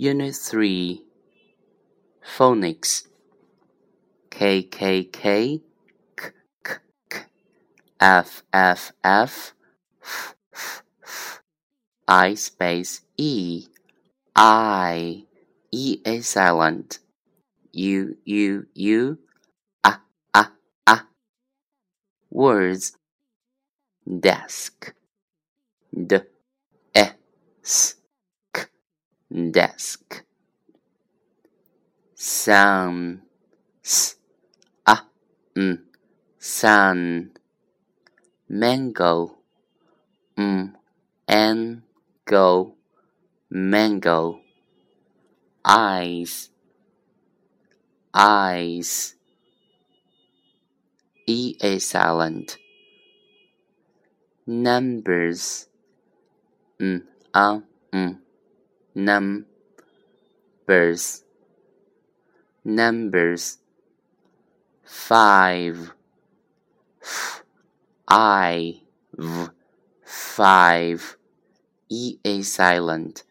Unit 3 Phonics. K K K K K K. F F F F F F. I space E. I E A silent. U U U Ah Ah Ah Words. Desk. D desk. Sun s a n sun mango m n go mango eyes eyes e a silent numbers n a n numbers. Numbers. Five. Five five. E a silent